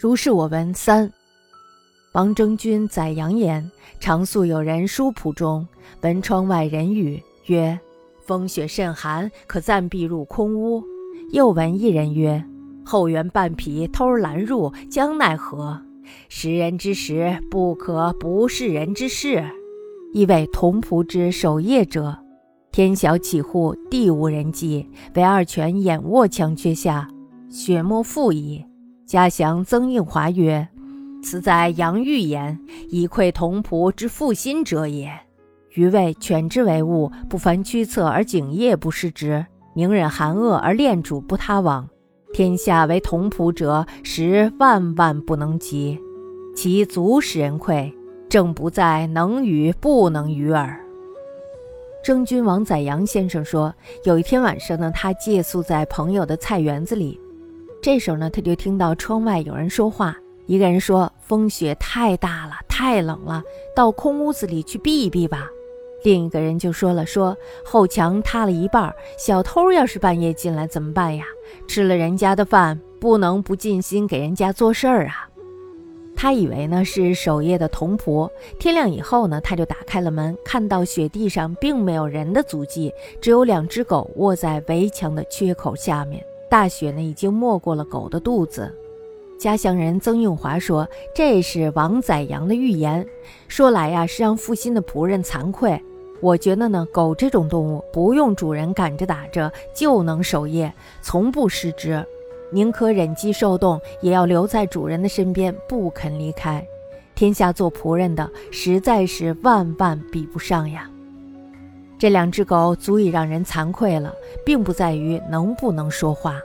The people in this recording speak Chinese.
如是我闻三。王征君载阳言：常宿有人书仆中，闻窗外人语，曰：“风雪甚寒，可暂避入空屋。”又闻一人曰：“后园半匹偷拦入，将奈何？识人之时，不可不是人之事。”亦谓同仆之守夜者，天晓起户，地无人迹，唯二犬眼卧墙阙下，血沫复矣。嘉祥曾应华曰：“此在杨玉言，以窥同仆之负心者也。余谓犬之为物，不凡驱策而警业不失职，宁忍寒恶而恋主不他往。天下为同仆者，实万万不能及，其足使人愧，正不在能与不能与耳。”征君王载阳先生说，有一天晚上呢，他借宿在朋友的菜园子里。这时候呢，他就听到窗外有人说话。一个人说：“风雪太大了，太冷了，到空屋子里去避一避吧。”另一个人就说了：“说后墙塌了一半，小偷要是半夜进来怎么办呀？吃了人家的饭，不能不尽心给人家做事儿啊。”他以为呢是守夜的童仆。天亮以后呢，他就打开了门，看到雪地上并没有人的足迹，只有两只狗卧在围墙的缺口下面。大雪呢，已经没过了狗的肚子。家乡人曾用华说：“这是王宰阳的预言。说来呀，是让负心的仆人惭愧。我觉得呢，狗这种动物不用主人赶着打着就能守夜，从不失职，宁可忍饥受冻，也要留在主人的身边，不肯离开。天下做仆人的，实在是万万比不上呀。”这两只狗足以让人惭愧了，并不在于能不能说话。